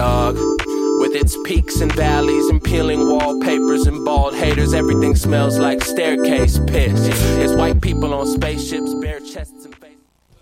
dog. With its peaks and valleys and peeling wallpapers and bald haters, everything smells like staircase piss. It's white people on spaceships, bare chests and.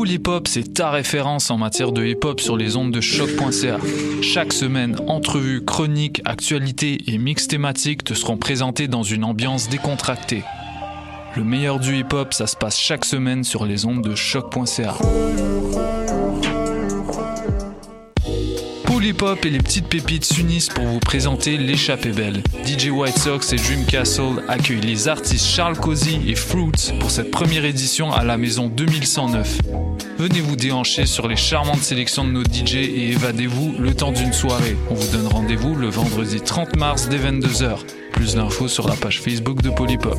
Pool Hip Hop, c'est ta référence en matière de hip hop sur les ondes de choc.ca. Chaque semaine, entrevues, chroniques, actualités et mix thématiques te seront présentés dans une ambiance décontractée. Le meilleur du hip hop, ça se passe chaque semaine sur les ondes de choc.ca. Pool Hip Hop et les petites pépites s'unissent pour vous présenter l'échappée belle. DJ White Sox et Dream Castle accueillent les artistes Charles Cozy et Fruits pour cette première édition à la maison 2109. Venez vous déhancher sur les charmantes sélections de nos DJ et évadez-vous le temps d'une soirée. On vous donne rendez-vous le vendredi 30 mars dès 22h. Plus d'infos sur la page Facebook de Polypop.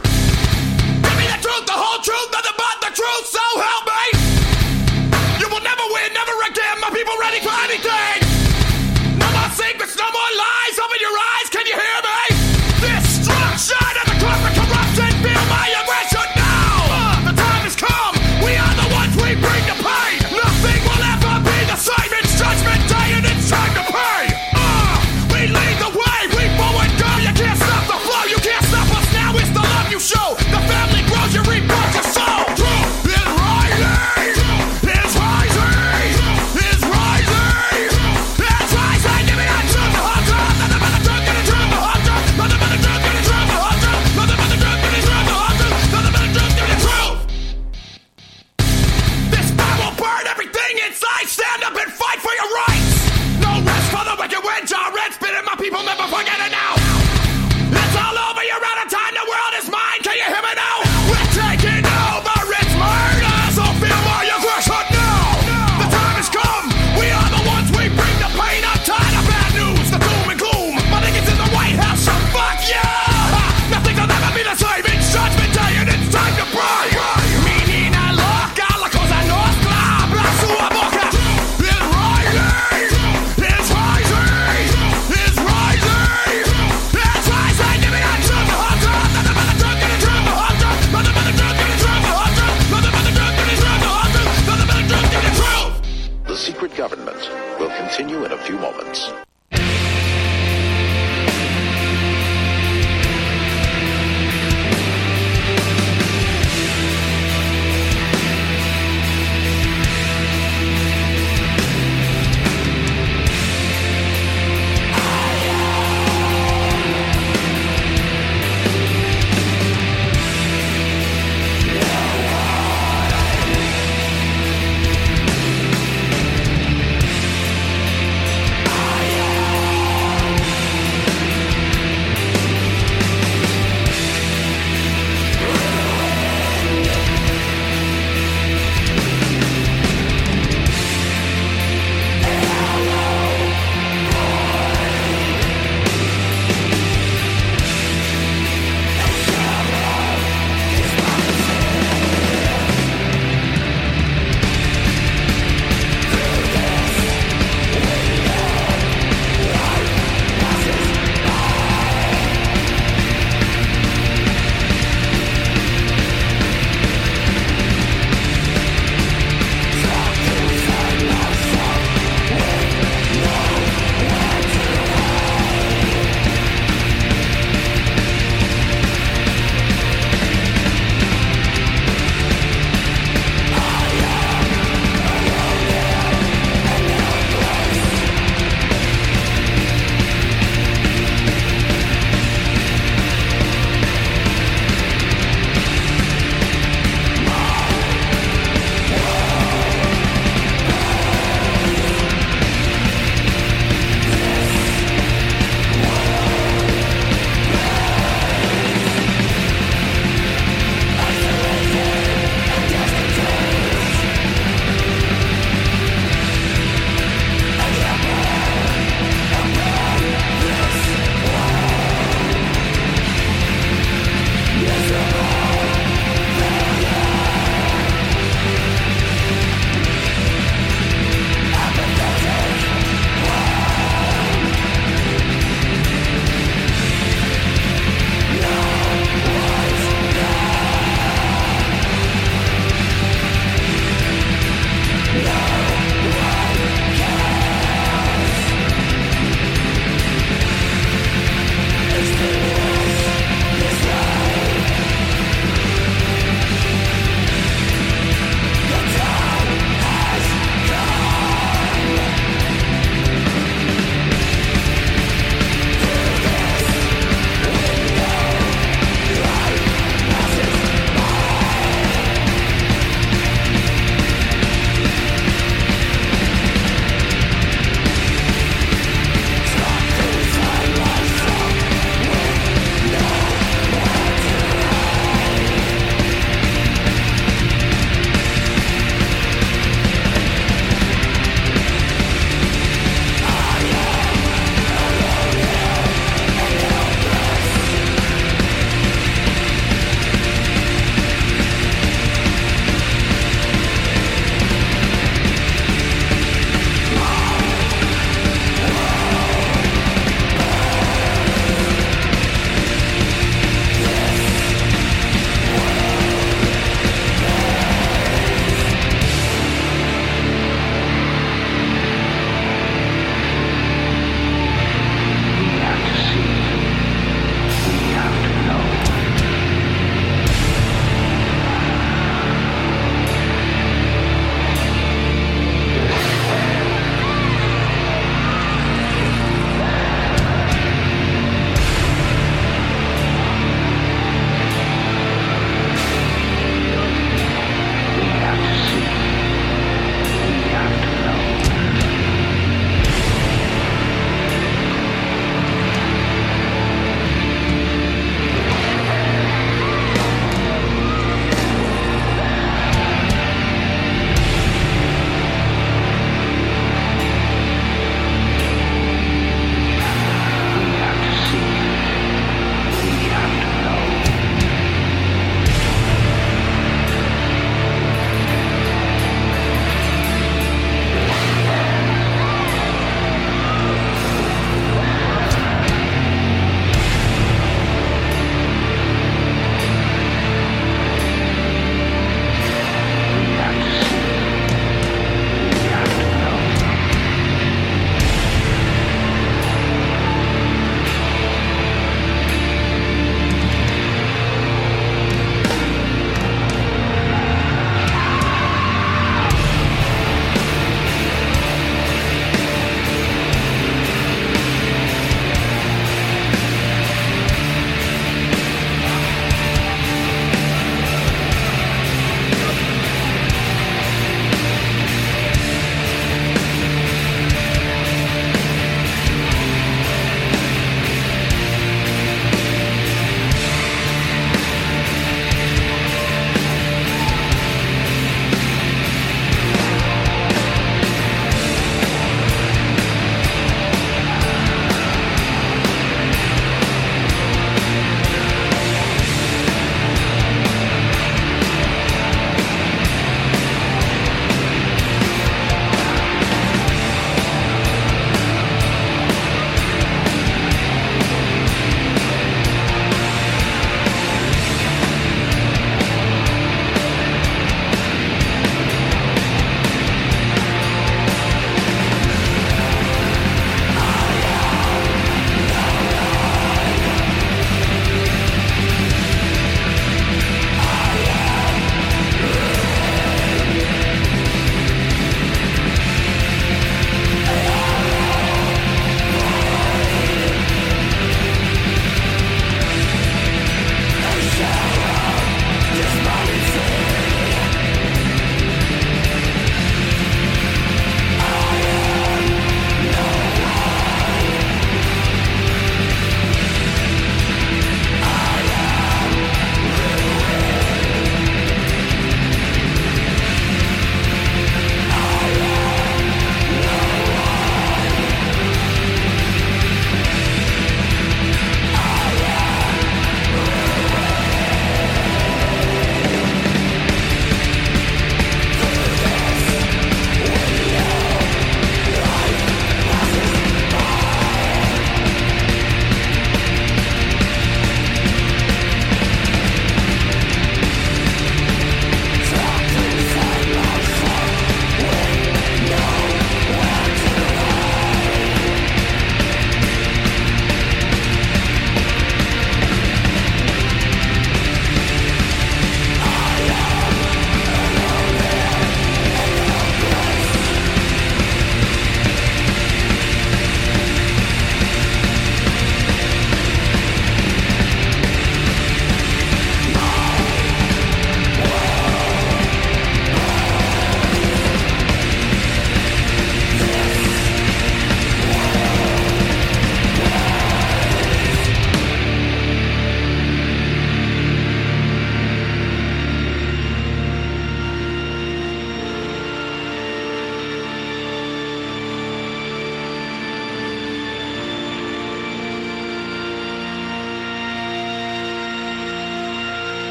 Continue in a few moments.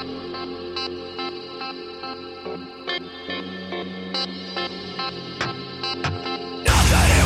Not that